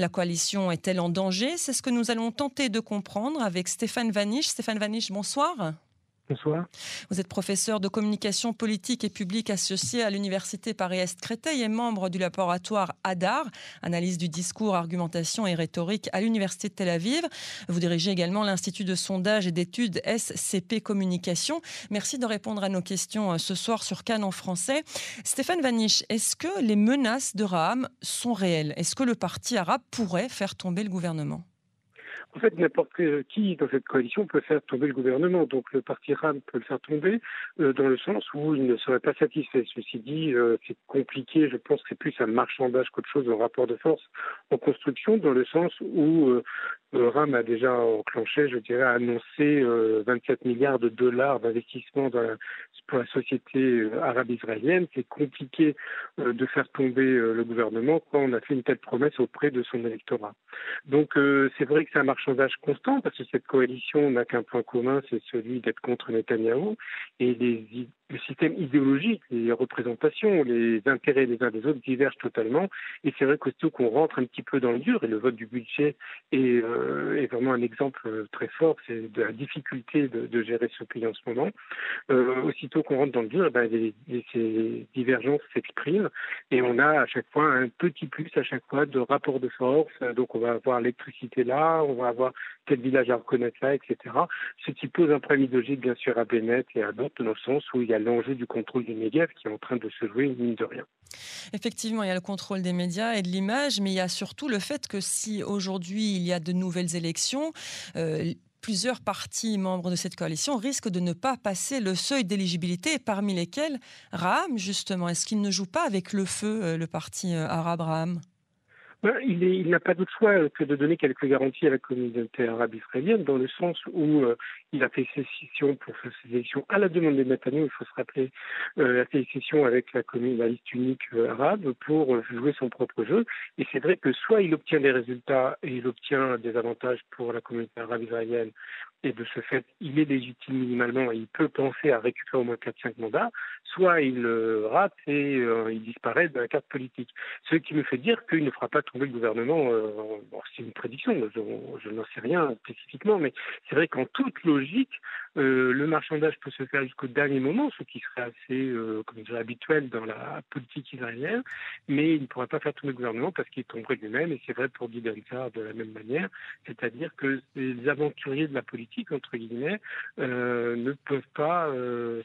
La coalition est-elle en danger? C'est ce que nous allons tenter de comprendre avec Stéphane Vaniche. Stéphane Vaniche, bonsoir. Vous êtes professeur de communication politique et publique associé à l'Université Paris-Est Créteil et membre du laboratoire ADAR, analyse du discours, argumentation et rhétorique à l'Université de Tel Aviv. Vous dirigez également l'Institut de sondage et d'études SCP Communication. Merci de répondre à nos questions euh, ce soir sur Cannes en français. Stéphane Vaniche, est-ce que les menaces de Raham sont réelles? Est-ce que le parti arabe pourrait faire tomber le gouvernement? En fait, n'importe qui dans cette coalition peut faire tomber le gouvernement. Donc le parti RAM peut le faire tomber euh, dans le sens où il ne serait pas satisfait. Ceci dit, euh, c'est compliqué. Je pense que c'est plus un marchandage qu'autre chose en rapport de force en construction, dans le sens où euh, RAM a déjà enclenché, je dirais, annoncé 27 milliards de dollars d'investissement pour la société arabe-israélienne. C'est compliqué de faire tomber le gouvernement quand on a fait une telle promesse auprès de son électorat. Donc c'est vrai que c'est un marchandage constant parce que cette coalition n'a qu'un point commun, c'est celui d'être contre Netanyahou et les, le système idéologique, les représentations, les intérêts des uns des autres divergent totalement. Et c'est vrai qu'aussitôt qu'on rentre un petit peu dans le dur, et le vote du budget est, euh, vraiment un exemple très fort, c'est de la difficulté de, gérer ce pays en ce moment. Euh, aussitôt qu'on rentre dans le dur, eh ben, les, ces divergences s'expriment et on a à chaque fois un petit plus à chaque fois de rapport de force. Donc on va avoir l'électricité là, on va avoir tel village à reconnaître là, etc. Ce qui pose un problème idéologique bien sûr à Bennett et à d'autres dans le sens où il y a l'enjeu du contrôle du média qui est en train de se jouer, mine de rien. Effectivement, il y a le contrôle des médias et de l'image, mais il y a surtout le fait que si aujourd'hui il y a de nouvelles élections, euh, plusieurs partis membres de cette coalition risquent de ne pas passer le seuil d'éligibilité, parmi lesquels Raham, justement. Est-ce qu'il ne joue pas avec le feu, euh, le parti euh, arabe Raham ben, il, n'a pas d'autre choix que de donner quelques garanties à la communauté arabe israélienne, dans le sens où euh, il a fait sécession pour faire ses élections à la demande des Netanyahu, il faut se rappeler, euh, la sécession avec la, la liste unique euh, arabe pour euh, jouer son propre jeu. Et c'est vrai que soit il obtient des résultats et il obtient des avantages pour la communauté arabe israélienne, et de ce fait, il est légitime minimalement et il peut penser à récupérer au moins 4-5 mandats, soit il rate et euh, il disparaît de la carte politique. Ce qui me fait dire qu'il ne fera pas tomber le gouvernement. Euh, bon, c'est une prédiction, je n'en sais rien spécifiquement, mais c'est vrai qu'en toute logique, euh, le marchandage peut se faire jusqu'au dernier moment, ce qui serait assez, euh, comme dirais, habituel dans la politique israélienne, mais il ne pourra pas faire tomber le gouvernement parce qu'il tomberait lui-même, et c'est vrai pour Guy de la même manière, c'est-à-dire que les aventuriers de la politique, entre guillemets, euh, ne peuvent pas,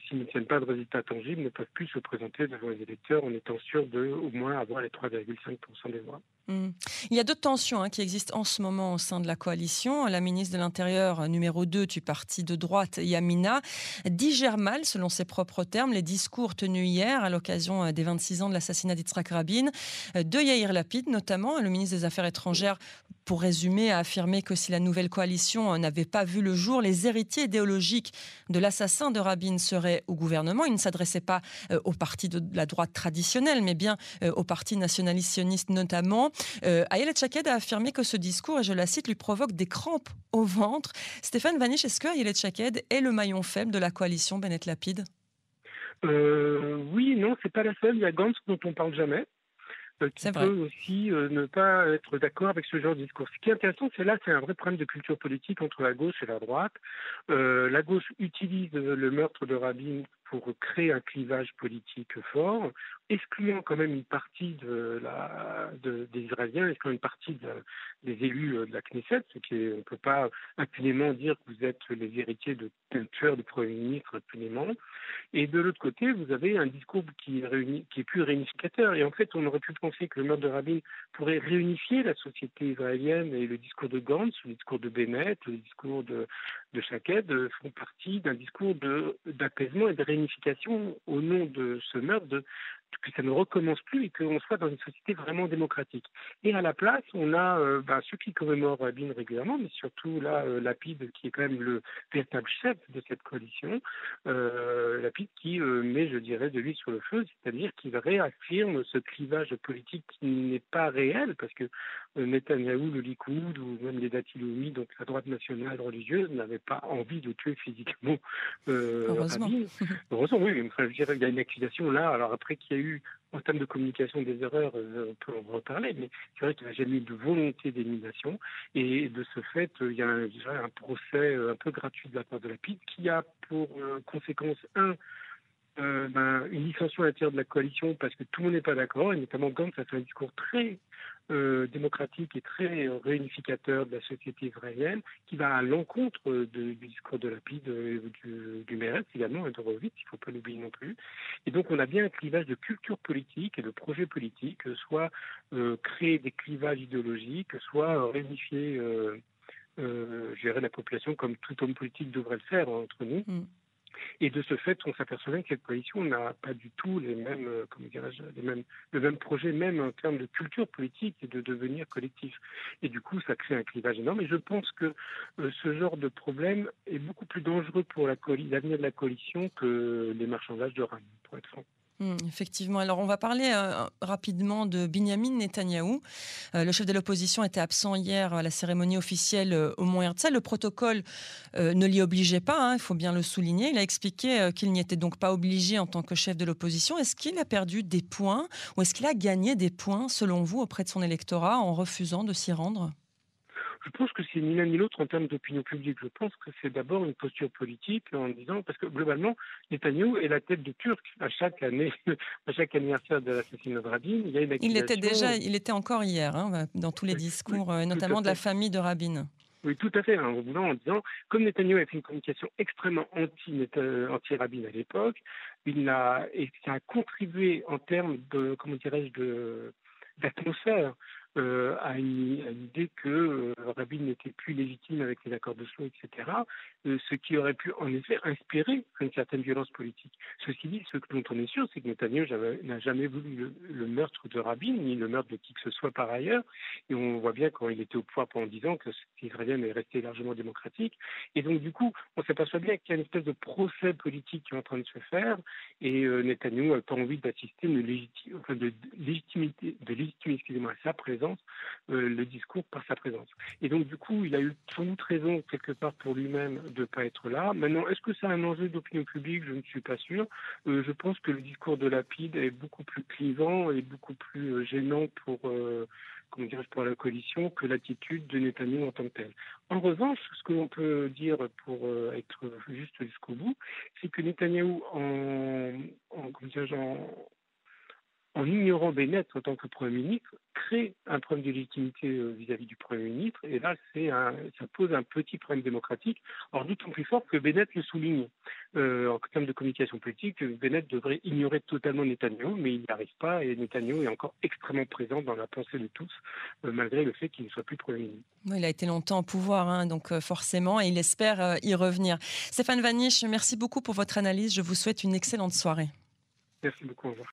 s'ils ne tiennent pas de résultats tangibles, ne peuvent plus se présenter devant les électeurs en étant sûrs de au moins avoir les 3,5% des voix. Mmh. Il y a d'autres tensions hein, qui existent en ce moment au sein de la coalition. La ministre de l'Intérieur numéro 2 du parti de droite, Yamina, digère mal, selon ses propres termes, les discours tenus hier à l'occasion des 26 ans de l'assassinat d'Yitzhak Rabin, de Yair Lapid notamment, le ministre des Affaires étrangères pour résumer, a affirmé que si la nouvelle coalition n'avait pas vu le jour, les héritiers idéologiques de l'assassin de Rabin seraient au gouvernement. Il ne s'adressait pas euh, au parti de la droite traditionnelle, mais bien euh, au parti nationaliste sioniste notamment. Euh, Ayelet Chaked a affirmé que ce discours, et je la cite, lui provoque des crampes au ventre. Stéphane Vanish, est-ce que Ayelet Chaked est le maillon faible de la coalition Bennett-Lapide Oui, non, c'est pas la seule. Il y a Gantz dont on parle jamais. Qui peut aussi euh, ne pas être d'accord avec ce genre de discours. Ce qui est intéressant, c'est là, c'est un vrai problème de culture politique entre la gauche et la droite. Euh, la gauche utilise le meurtre de Rabin pour créer un clivage politique fort, excluant quand même une partie de la, de, des Israéliens, excluant une partie de, des élus de la Knesset, ce qui est, on ne peut pas impunément dire que vous êtes les héritiers de tueurs du Premier ministre impunément. Et de l'autre côté, vous avez un discours qui est plus réunificateur. Et en fait, on aurait pu penser que le meurtre de Rabin pourrait réunifier la société israélienne et le discours de Gantz, le discours de Bennett, le discours de, de Shaked font partie d'un discours d'apaisement et de réunification au nom de ce meurtre, de, que ça ne recommence plus et qu'on soit dans une société vraiment démocratique. Et à la place, on a euh, ben, ceux qui commémorent Rabin régulièrement, mais surtout là, euh, Lapide, qui est quand même le véritable chef de cette coalition, euh, Lapide qui met, je dirais, de l'huile sur le feu, c'est-à-dire qu'il réaffirme ce clivage politique qui n'est pas réel, parce que Netanyahou, le Likoud, ou même les Datiloumi, donc la droite nationale religieuse, n'avaient pas envie de tuer physiquement Heureusement. Rabin. Heureusement, oui, je dirais, il y a une accusation là, alors après qui qu'il y a eu en termes de communication des erreurs, on peut en reparler, mais c'est vrai qu'il n'y a jamais eu de volonté d'élimination. Et de ce fait, il y a un, procès un peu gratuit de la part de la PID qui a pour conséquence, un, euh, ben, une dissension à l'intérieur de la coalition parce que tout le monde n'est pas d'accord, et notamment Gantz a fait un discours très euh, démocratique et très réunificateur de la société israélienne, qui va à l'encontre du discours de Lapide, euh, du, du également, et de Rovitz, il ne faut pas l'oublier non plus. Et donc on a bien un clivage de culture politique et de projet politique, soit euh, créer des clivages idéologiques, soit réunifier gérer la population comme tout homme politique devrait le faire entre nous. Mm. Et de ce fait, on s'aperçoit bien que cette coalition n'a pas du tout les mêmes, euh, comment les mêmes, le même projet, même en termes de culture politique et de devenir collectif. Et du coup, ça crée un clivage énorme. Et je pense que euh, ce genre de problème est beaucoup plus dangereux pour l'avenir de la coalition que les marchandages de Rennes, pour être franc. Mmh, effectivement. Alors, on va parler euh, rapidement de Binyamin Netanyahou. Euh, le chef de l'opposition était absent hier à la cérémonie officielle euh, au Mont Herzl. Le protocole ne l'y obligeait pas, hein, il faut bien le souligner. Il a expliqué qu'il n'y était donc pas obligé en tant que chef de l'opposition. Est-ce qu'il a perdu des points ou est-ce qu'il a gagné des points, selon vous, auprès de son électorat en refusant de s'y rendre? Je pense que c'est ni l'un ni l'autre en termes d'opinion publique. Je pense que c'est d'abord une posture politique en disant, parce que globalement, Netanyahu est la tête de Turc à chaque année, à chaque anniversaire de l'assassinat de Rabin. Il, y a une il était déjà, il était encore hier, hein, dans tous les discours, euh, notamment de la famille de Rabin. Oui, tout à fait. Hein, en disant, comme Netanyahu a fait une communication extrêmement euh, anti-Rabin à l'époque, il a, et ça a contribué en termes de, comment dirais-je, d'atmosphère euh, à, une, l'idée que euh, Rabin n'était plus légitime avec les accords de Slo, etc., euh, ce qui aurait pu en effet inspirer une certaine violence politique. Ceci dit, ce dont on est sûr, c'est que Netanyahu n'a jamais voulu le, meurtre de Rabin, ni le meurtre de qui que ce soit par ailleurs, et on voit bien quand il était au pouvoir pendant dix ans que l'Israélien est resté largement démocratique, et donc du coup, on s'aperçoit bien qu'il y a une espèce de procès politique qui est en train de se faire, et euh, Netanyahu n'a pas envie d'assister de, de légitimité, de légitimer, excusez-moi, à sa présence euh, le discours par sa présence. Et donc, du coup, il a eu sans doute raison, quelque part, pour lui-même de ne pas être là. Maintenant, est-ce que c'est un enjeu d'opinion publique? Je ne suis pas sûr. Euh, je pense que le discours de Lapide est beaucoup plus clivant et beaucoup plus euh, gênant pour, comment pour la coalition que l'attitude de Netanyahu en tant que tel. En revanche, ce que l'on peut dire pour être juste jusqu'au bout, c'est que Netanyahu, en, en, en en ignorant Bennett en tant que Premier ministre, crée un problème de légitimité euh, vis-à-vis du Premier ministre. Et là, c'est ça pose un petit problème démocratique. Or, d'autant plus fort que Bennett le souligne. Euh, en termes de communication politique, Bennett devrait ignorer totalement Netanyahu, mais il n'y arrive pas. Et Netanyahu est encore extrêmement présent dans la pensée de tous, euh, malgré le fait qu'il ne soit plus Premier ministre. il a été longtemps au pouvoir, hein, donc forcément, et il espère y revenir. Stéphane Vaniche, merci beaucoup pour votre analyse. Je vous souhaite une excellente soirée. Merci beaucoup. Au revoir.